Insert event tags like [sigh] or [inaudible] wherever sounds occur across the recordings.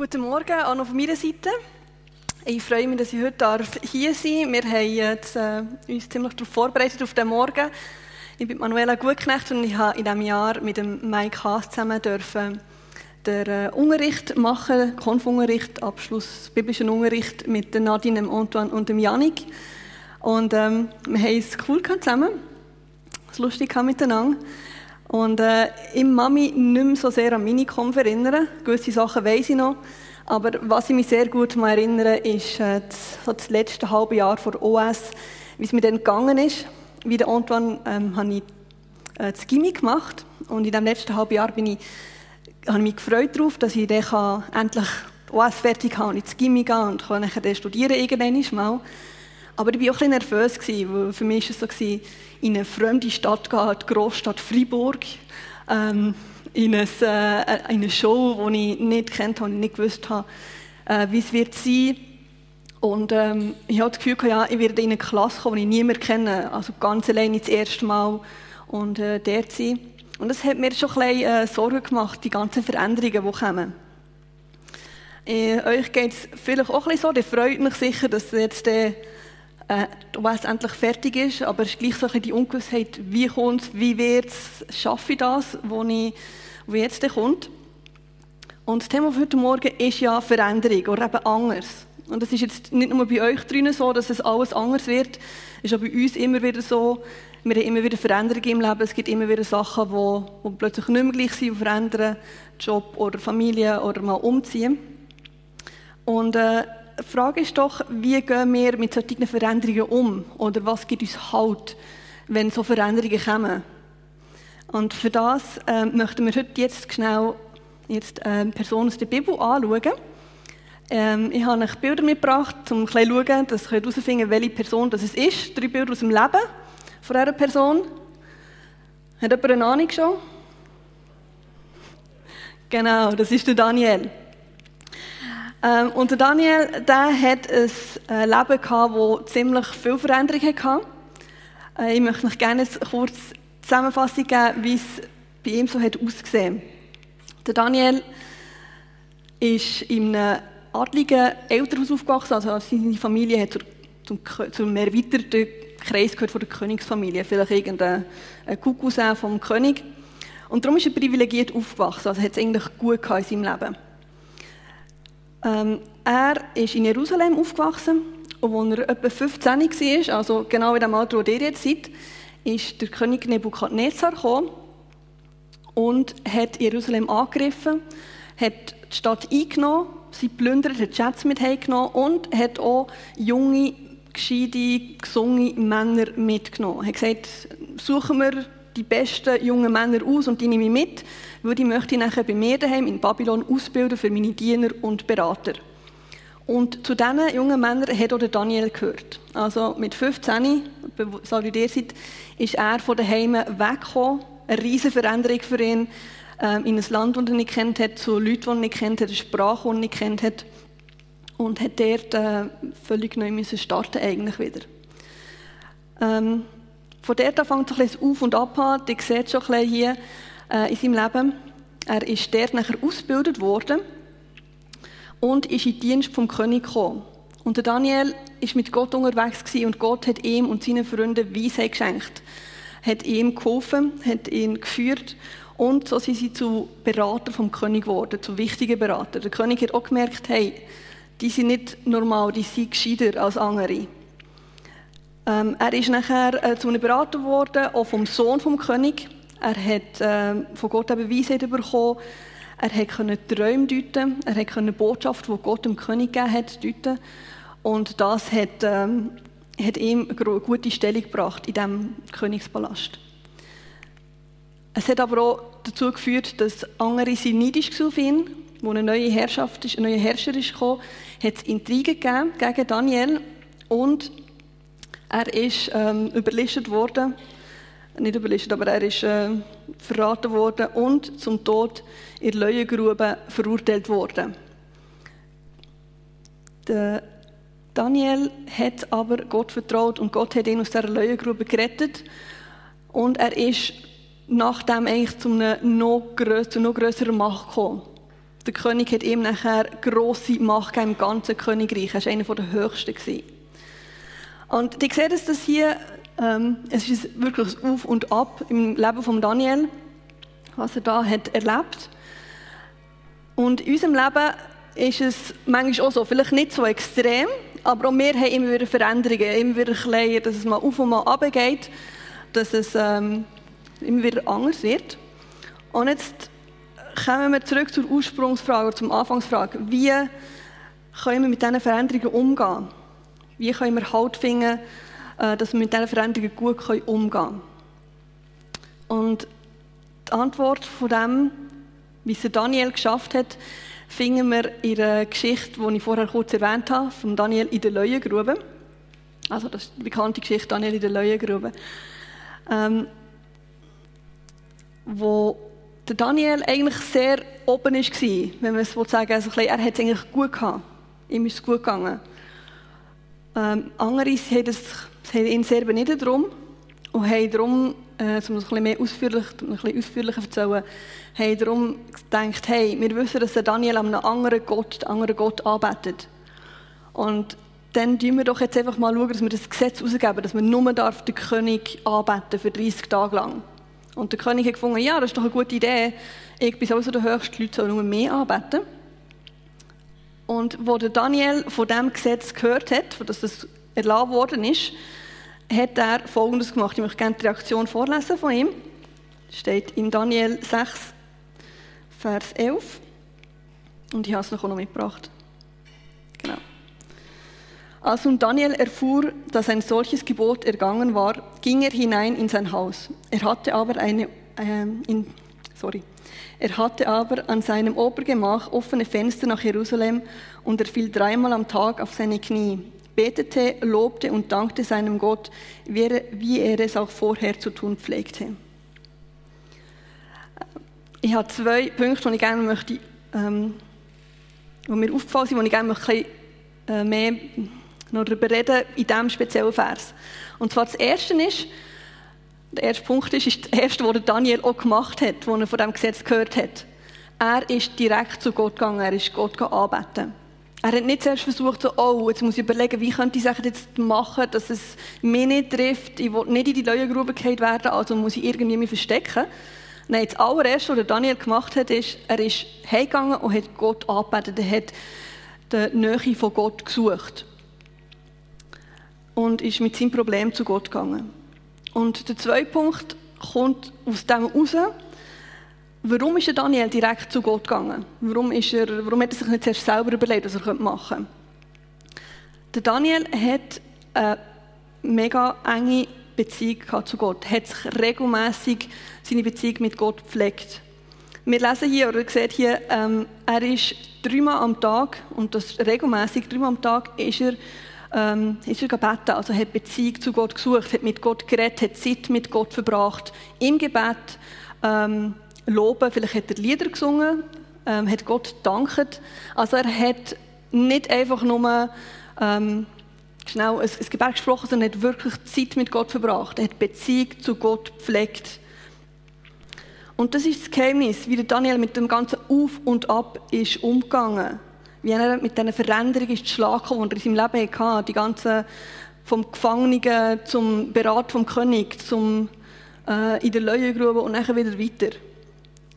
Guten Morgen auch noch von meiner Seite. Ich freue mich, dass ich heute hier sein darf. Wir haben jetzt, äh, uns ziemlich darauf vorbereitet, auf den Morgen. Ich bin Manuela Gutknecht und ich habe in diesem Jahr mit dem Mike Haas zusammen dürfen den äh, Unterricht machen, Konfunterricht, Abschluss biblischen Unterricht mit Nadine, Antoine und dem Janik. Und ähm, wir haben es cool zusammen, es lustig miteinander. Und äh, ich kann mich nicht mehr so sehr an Minicom erinnern. Gewisse Sachen weiß ich noch. Aber was ich mich sehr gut erinnere, ist äh, das, so das letzte halbe Jahr vor OS, wie es mir dann gegangen ist. Wie der Antoine ähm, habe ich äh, das Gimmick gemacht. Und in dem letzten halben Jahr bin ich, habe ich mich gefreut darauf, dass ich dann endlich OS fertig habe und ins Gimmick gehen und kann dann studieren irgendwann mal. Aber ich war auch ein nervös, weil für mich war es so, in eine fremde Stadt gehen, die Großstadt Freiburg, ähm, in, eine, äh, in eine Show, die ich nicht kennt habe, nicht gewusst habe, äh, wie es wird sein. Und ähm, ich hatte das Gefühl, ja, ich werde in eine Klasse kommen, die ich niemand kenne, also ganz alleine das erste Mal und äh, dort sein. Und das hat mir schon ein bisschen äh, Sorgen gemacht, die ganzen Veränderungen, die kommen. Äh, euch geht es vielleicht auch ein bisschen so, ihr freut mich sicher, dass jetzt der äh, was endlich fertig ist, aber es ist gleich so die Ungewissheit, wie kommt es, wie wird es, schaffe ich das, wo, ich, wo jetzt kommt. Und das Thema für heute Morgen ist ja Veränderung oder eben anders. Und das ist jetzt nicht nur bei euch drinnen so, dass es alles anders wird, es ist auch bei uns immer wieder so, wir haben immer wieder Veränderungen im Leben, es gibt immer wieder Sachen, die, die plötzlich nicht mehr gleich sind, verändern, Job oder Familie oder mal umziehen. Und äh, die Frage ist doch, wie gehen wir mit solchen Veränderungen um? Oder was gibt uns Halt, wenn so Veränderungen kommen? Und für das äh, möchten wir heute jetzt schnell jetzt, äh, Personen aus der Bibel anschauen. Ähm, ich habe euch Bilder mitgebracht, um ein bisschen zu schauen, dass ihr herausfinden welche Person das ist. Drei Bilder aus dem Leben von dieser Person. Hat jemand eine Ahnung schon? Genau, das ist der Daniel. Ähm, und Daniel, der hat ein äh, Leben gehabt, das ziemlich viel Veränderung hatte. Äh, ich möchte euch gerne kurz Zusammenfassung geben, wie es bei ihm so hat ausgesehen. Der Daniel ist in einem adligen Elternhaus aufgewachsen, also seine Familie hat zum, zum erweiterten Kreis gehört von der Königsfamilie, vielleicht irgendein Kuckuckousin vom König. Und darum ist er privilegiert aufgewachsen, also hat es eigentlich gut in seinem Leben. Ähm, er ist in Jerusalem aufgewachsen und als er etwa 15 war, also genau in dem Alter, wo ihr jetzt seid, ist der König Nebukadnezar gekommen und hat Jerusalem angegriffen, hat die Stadt eingenommen, sie plündert, hat Schätze mit heimgenommen und hat auch junge, gescheite, gesungene Männer mitgenommen. Er hat gesagt, suchen wir die besten jungen Männer aus und die nehme ich mit weil ich möchte nachher bei mir daheim in Babylon ausbilden für meine Diener und Berater. Und zu diesen jungen Männern hat auch Daniel gehört. Also mit 15, so wie ihr seid, ist er von daheim weggekommen. Eine riesige Veränderung für ihn. Ähm, in ein Land, das er nicht kennt hat, zu Leuten, die er nicht kennt hat, eine Sprache, die er nicht kennt hat. Und hat dort äh, völlig neu müssen starten eigentlich wieder. Ähm, von dort an fängt es ein bisschen auf und ab an. Ihr seht schon ein bisschen hier, äh, in seinem Leben. Er ist dort nachher ausgebildet worden und ist in den Dienst vom König gekommen. Und der Daniel ist mit Gott unterwegs gewesen und Gott hat ihm und seinen Freunden Weisheit geschenkt, hat ihm geholfen, hat ihn geführt und so sind sie zu Berater vom König geworden, zu wichtigen Beratern. Der König hat auch gemerkt, hey, die sind nicht normal, die sind gescheiter als andere. Ähm, er ist nachher äh, zu einem Berater geworden, auch vom Sohn vom König. Er hat äh, von Gott eben Weisheit bekommen. Er konnte Träume deuten. Er konnte Botschaft, die Gott dem König gegeben hat, deuten. Und das hat, ähm, hat ihm eine gute Stellung gebracht in diesem Königspalast. Es hat aber auch dazu geführt, dass andere sind neidisch auf ihn. Als eine neue Herrschaft ein neuer Herrscher ist gekommen, hat es Intrigen gegeben gegen Daniel und er ist ähm, überlistet worden nicht überlistet, aber er ist äh, verraten worden und zum Tod in der Leuengrube verurteilt worden. Der Daniel hat aber Gott vertraut und Gott hat ihn aus dieser Leuengrube gerettet und er ist nachdem eigentlich zu einer noch, größ zu noch größeren Macht gekommen. Der König hat ihm nachher grosse Macht im ganzen Königreich. Er war einer der höchsten. Und ich sehe, dass das hier, ähm, es ist wirklich ein Auf und Ab im Leben von Daniel, was er da hat erlebt. Und in unserem Leben ist es manchmal auch so, vielleicht nicht so extrem, aber auch wir haben immer wieder Veränderungen, immer wieder kleiner, dass es mal auf und mal runter geht, dass es ähm, immer wieder anders wird. Und jetzt kommen wir zurück zur Ursprungsfrage, zur Anfangsfrage. Wie können wir mit diesen Veränderungen umgehen? Wie können wir Halt finden, äh, dass wir mit diesen Veränderungen gut umgehen können? Und die Antwort von dem, wie es Daniel geschafft hat, finden wir in der Geschichte, die ich vorher kurz erwähnt habe, von Daniel in der Leuengrube. Also das ist die bekannte Geschichte Daniel in der Leuengrube. Ähm, wo der Daniel eigentlich sehr oben war, wenn man es sagen also Er hat es eigentlich gut gehabt. Ihm ist es gut gegangen. Ähm, andere haben, es, haben ihn sehr benitten darum und haben darum, äh, um es ein mehr ausführlich, ein bisschen ausführlicher erzählen, haben darum gedacht, hey, wir wissen, dass Daniel einem anderen Gott, einen anderen Gott arbeitet. Und dann schauen wir doch jetzt einfach mal schauen, dass wir das Gesetz herausgeben, dass man nur darf den König anbeten für 30 Tage lang. Und der König hat gefunden, ja, das ist doch eine gute Idee. Ich bin sowieso der höchste, Leute sollen nur mehr anbeten. Und wo der Daniel von diesem Gesetz gehört hat, dass das erlaubt worden ist, hat er Folgendes gemacht. Ich möchte gerne die Reaktion vorlesen von ihm. Das steht in Daniel 6, Vers 11. Und ich habe es noch mitgebracht. Genau. Als nun Daniel erfuhr, dass ein solches Gebot ergangen war, ging er hinein in sein Haus. Er hatte aber eine, äh, in, sorry, er hatte aber an seinem Obergemach offene Fenster nach Jerusalem und er fiel dreimal am Tag auf seine Knie, betete, lobte und dankte seinem Gott, wie er, es auch vorher zu tun pflegte. Ich habe zwei Punkte, die ich gerne möchte, ähm, die mir aufgefallen sind, die ich gerne möchte, äh, mehr noch darüber reden in diesem speziellen Vers. Und zwar das Erste ist, der erste Punkt ist, ist der erste, den Daniel auch gemacht hat, als er von diesem Gesetz gehört hat. Er ist direkt zu Gott gegangen, er ist Gott anbeten. Er hat nicht zuerst versucht, so, oh, jetzt muss ich überlegen, wie könnte ich es jetzt machen, dass es mich nicht trifft, ich will nicht in die Leuengrube gehalten werden, also muss ich irgendwie mich verstecken. Nein, das allererste, was Daniel gemacht hat, ist, er ist heimgegangen und hat Gott angebetet. Er hat die Nähe von Gott gesucht. Und ist mit seinem Problem zu Gott gegangen. Und der zweite Punkt kommt aus dem heraus, warum ist Daniel direkt zu Gott gegangen? Warum, ist er, warum hat er sich nicht zuerst selber überlegt, was er machen könnte? Der Daniel hat eine mega enge Beziehung zu Gott, hat sich regelmäßig seine Beziehung mit Gott gepflegt. Wir lesen hier, oder ihr seht hier, ähm, er ist dreimal am Tag, und das regelmäßig, dreimal am Tag ist er, ähm, ist er gebeten, also hat Beziehung zu Gott gesucht, hat mit Gott geredet, hat Zeit mit Gott verbracht, im Gebet ähm, loben, vielleicht hat er Lieder gesungen, ähm, hat Gott gedankt. Also er hat nicht einfach nur ähm, schnell ein, ein Gebet gesprochen, sondern hat wirklich Zeit mit Gott verbracht. Er hat Beziehung zu Gott gepflegt. Und das ist das Geheimnis, wie Daniel mit dem ganzen Auf und Ab ist umgegangen. Wie er mit diesen Veränderungen ist geschlagen, die er in seinem Leben hatte. Die ganzen, vom Gefangenen zum Berat vom König, zum äh, in der Leuengrube und dann wieder weiter.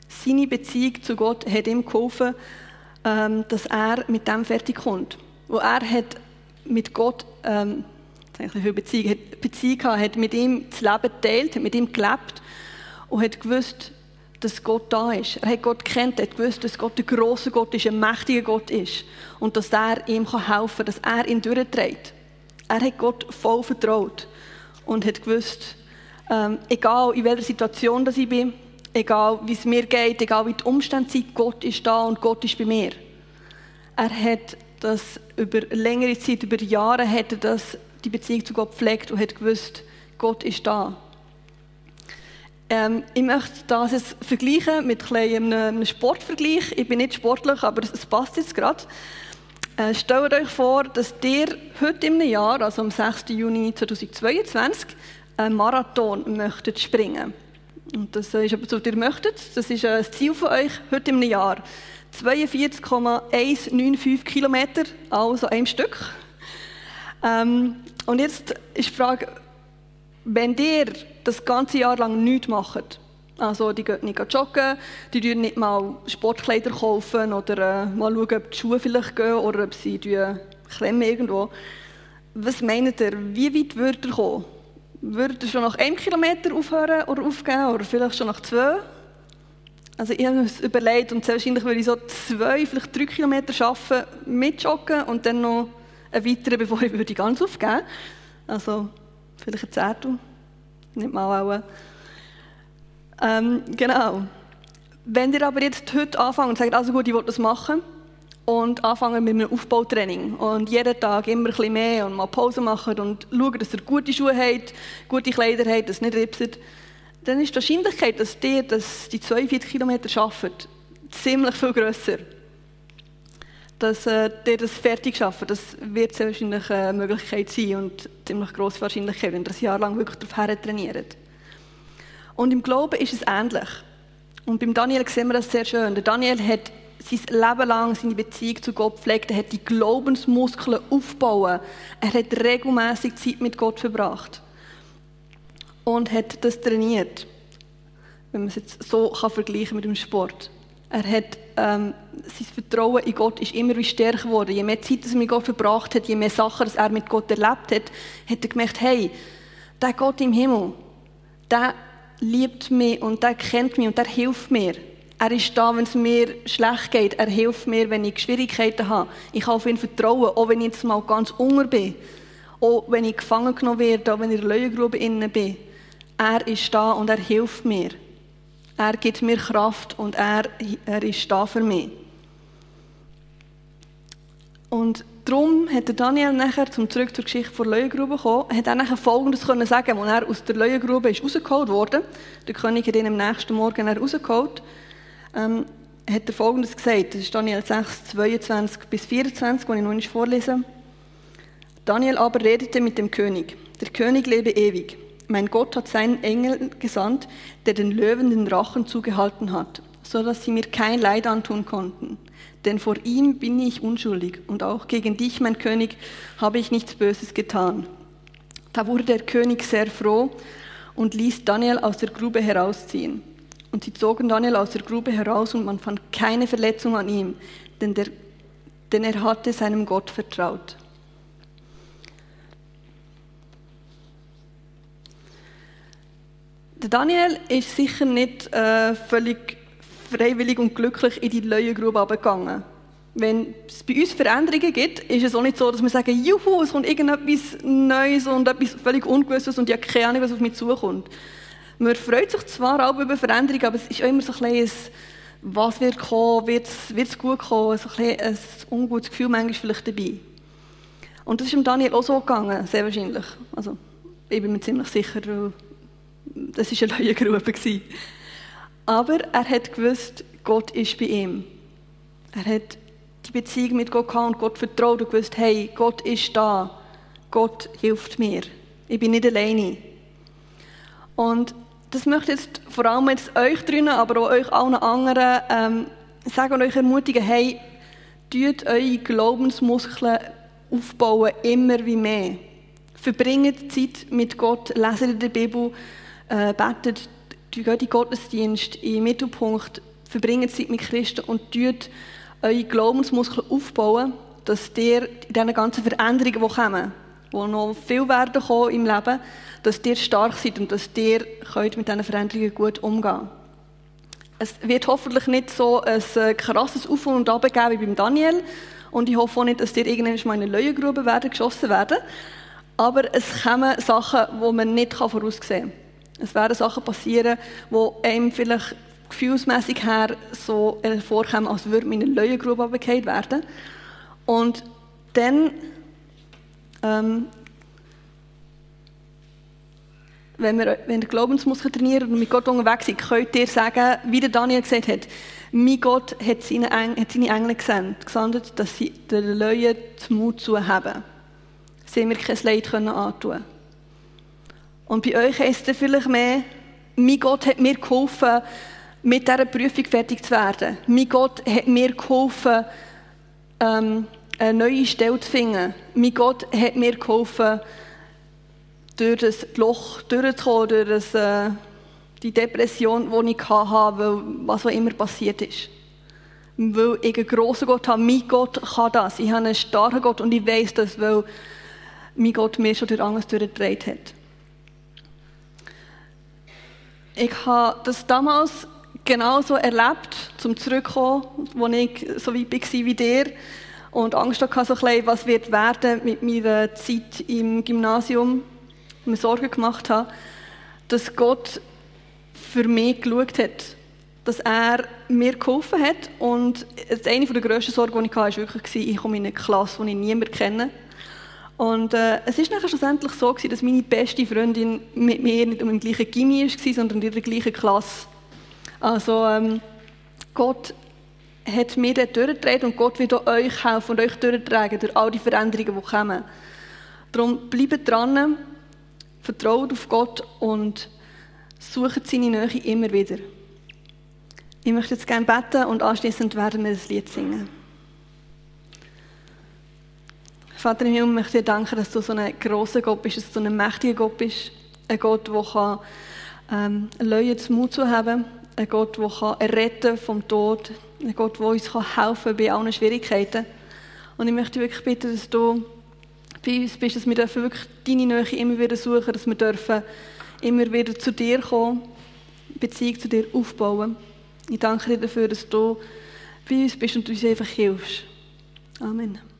Seine Beziehung zu Gott hat ihm geholfen, ähm, dass er mit dem fertig kommt. Wo er hat mit Gott ähm, für Beziehung, hat Beziehung gehabt, hat mit ihm das Leben geteilt, hat mit ihm gelebt und hat gewusst, dass Gott da ist. Er hat Gott kennt, er hat gewusst, dass Gott ein großer Gott ist, ein mächtiger Gott ist und dass er ihm helfen kann, dass er ihn durchträgt. Er hat Gott voll vertraut und hat gewusst, ähm, egal in welcher Situation ich bin, egal wie es mir geht, egal wie die Umstände sind, Gott ist da und Gott ist bei mir. Er hat das über längere Zeit, über Jahre, hat er das, die Beziehung zu Gott gepflegt und hat gewusst, Gott ist da. Ähm, ich möchte das jetzt vergleichen mit einem, einem Sportvergleich. Ich bin nicht sportlich, aber es passt jetzt gerade. Äh, stellt euch vor, dass ihr heute im Jahr, also am 6. Juni 2022, einen Marathon möchtet springen. Und das ist so, was ihr möchtet. Das ist ein Ziel von euch heute im Jahr. 42,195 Kilometer, also ein Stück. Ähm, und jetzt ist die Frage, wenn ihr das ganze Jahr lang nichts macht, also die gehen nicht joggen, die kaufen nicht mal Sportkleider kaufen oder äh, mal schauen, ob die Schuhe vielleicht gehen oder ob sie klemmen irgendwo. Was meint ihr, wie weit würdet ihr kommen? Würdet ihr schon nach einem Kilometer aufhören oder aufgeben oder vielleicht schon nach zwei? Also ich habe mir überlegt und sehr wahrscheinlich würde ich so zwei, vielleicht drei Kilometer schaffen mit Joggen und dann noch einen weiteren, [laughs] bevor ich würde ganz aufgeben Also vielleicht ein Zehntel, nicht mal auch. Ähm, genau. Wenn ihr aber jetzt heute anfangt und sagt, also gut, ich will das machen und anfangen mit einem Aufbautraining und jeden Tag immer ein bisschen mehr und mal Pause machen und schauen, dass ihr gute Schuhe habt, gute Kleider habt, dass es nicht ripset, dann ist die Wahrscheinlichkeit, dass ihr das, die 42 Kilometer schafft, ziemlich viel grösser. Dass äh, ihr das fertig schafft, das wird sehr wahrscheinlich eine Möglichkeit sein und ziemlich grosse Wahrscheinlichkeit, wenn ihr ein Jahr lang wirklich darauf trainiert. Und im Glauben ist es ähnlich. Und beim Daniel sehen wir das sehr schön. Der Daniel hat sein Leben lang seine Beziehung zu Gott pflegt. Er hat die Glaubensmuskeln aufgebaut. Er hat regelmäßig Zeit mit Gott verbracht und hat das trainiert. Wenn man es jetzt so kann vergleichen mit dem Sport. Er hat ähm, sein Vertrauen in Gott ist immer wie stärker geworden. Je mehr Zeit er mit Gott verbracht hat, je mehr Sachen er mit Gott erlebt hat, hat er gemerkt, hey, der Gott im Himmel, der liebt mich und der kennt mich und der hilft mir. Er ist da, wenn es mir schlecht geht. Er hilft mir, wenn ich Schwierigkeiten habe. Ich kann auf ihn vertrauen, auch wenn ich jetzt mal ganz unter bin. Auch wenn ich gefangen genommen werde, auch wenn ich in der Löwengrube bin. Er ist da und er hilft mir. Er gibt mir Kraft und er, er ist da für mich. Und darum hat Daniel nachher, zum zurück zur Geschichte der Löwengrube kommen, hat er nachher Folgendes können sagen, als er aus der Löwengrube ist rausgeholt wurde. Der König hat ihn am nächsten Morgen rausgeholt. Ähm, hat er Folgendes gesagt. Das ist Daniel 6, 22 bis 24, wo ich noch nicht vorlese. Daniel aber redete mit dem König. Der König lebe ewig. Mein Gott hat seinen Engel gesandt, der den Löwen den Rachen zugehalten hat, so dass sie mir kein Leid antun konnten. Denn vor ihm bin ich unschuldig und auch gegen dich, mein König, habe ich nichts Böses getan. Da wurde der König sehr froh und ließ Daniel aus der Grube herausziehen. Und sie zogen Daniel aus der Grube heraus und man fand keine Verletzung an ihm, denn, der, denn er hatte seinem Gott vertraut. Der Daniel ist sicher nicht äh, völlig freiwillig und glücklich in die Löwengrube abgegangen. Wenn es bei uns Veränderungen gibt, ist es auch nicht so, dass wir sagen, juhu, es kommt irgendetwas Neues und etwas völlig Ungewisstes und ich habe keine Ahnung, was auf mich zukommt. Man freut sich zwar auch über Veränderungen, aber es ist auch immer so ein bisschen, was wird kommen, wird es gut kommen, so ein, ein ungutes Gefühl manchmal vielleicht dabei. Und das ist dem Daniel auch so gegangen, sehr wahrscheinlich. Also, ich bin mir ziemlich sicher, das war eine neue Grube. Aber er hat gewusst, Gott ist bei ihm. Er hat die Beziehung mit Gott gehabt und Gott vertraut und gewusst, hey, Gott ist da. Gott hilft mir. Ich bin nicht alleine. Und das möchte ich jetzt vor allem jetzt euch drinnen, aber auch euch allen anderen ähm, sagen und euch ermutigen, hey, tut eure Glaubensmuskeln aufbauen, immer wie mehr. Verbringt Zeit mit Gott, leset in der Bibel, äh, betet, geht in Gottesdienst, im Mittelpunkt, verbringt Zeit mit Christen und tut eure Glaubensmuskeln aufbauen, dass ihr in diesen ganzen Veränderungen, die kommen, die noch viel werden kommen im Leben, dass ihr stark seid und dass ihr könnt mit diesen Veränderungen gut umgehen Es wird hoffentlich nicht so ein äh, krasses Auf und Ab geben wie beim Daniel und ich hoffe auch nicht, dass ihr irgendwann mal in eine Löwengrube werden, geschossen werden. Aber es kommen Sachen, die man nicht voraussehen kann. Es werden Sachen passieren, die einem vielleicht gefühlsmäßig her so vorkommen, als würde man in eine Löwengrube abgekehrt werden. Und dann, ähm, wenn wir, wenn der Glaubensmuskel trainieren und mit Gott unterwegs sind, könnt ihr sagen, wie der Daniel gesagt hat, mein Gott hat seine, Engel, hat seine Engel gesandt, dass sie den Löwen den Mut zu haben. Sie mir kein Leid können antun und bei euch heisst es vielleicht mehr, mein Gott hat mir geholfen, mit dieser Prüfung fertig zu werden. Mein Gott hat mir geholfen, ähm, eine neue Stelle zu finden. Mein Gott hat mir geholfen, durch das Loch durchzukommen, durch das, äh, die Depression, die ich hatte, weil was auch immer passiert ist. Weil ich einen grossen Gott habe. Mein Gott kann das. Ich habe einen starken Gott und ich weiß das, weil mein Gott mir schon durch Angst durchgedreht hat. Ich habe das damals genauso erlebt, zum Zurückkommen, als ich so weit war wie dir und Angst hatte, so bisschen, was wird werden mit meiner Zeit im Gymnasium, mir Sorgen gemacht habe, dass Gott für mich geschaut hat, dass er mir geholfen hat und eine der grössten Sorgen, die ich hatte, war wirklich, ich komme in eine Klasse, die ich niemand kenne. Und äh, es ist nachher schlussendlich so gewesen, dass meine beste Freundin mit mir nicht um im gleichen Gimmi war, sondern in der gleichen Klasse. Also ähm, Gott hat mir dort durchgetragen und Gott wird auch euch helfen und euch durchtragen durch all die Veränderungen, die kommen. Darum bleibt dran, vertraut auf Gott und sucht seine Nähe immer wieder. Ich möchte jetzt gerne beten und anschließend werden wir das Lied singen. Vater im Himmel, ich möchte dir danken, dass du so ein grosser Gott bist, dass du so ein mächtiger Gott bist. Ein Gott, der kann, ähm, Leute zum Mut zu haben. Ein Gott, der kann retten vom Tod. Ein Gott, der uns kann helfen bei allen Schwierigkeiten. Und ich möchte wirklich bitten, dass du bei uns bist, dass wir wirklich deine Nähe immer wieder suchen, dass wir dürfen immer wieder zu dir kommen, Beziehung zu dir aufbauen. Ich danke dir dafür, dass du bei uns bist und uns einfach hilfst. Amen.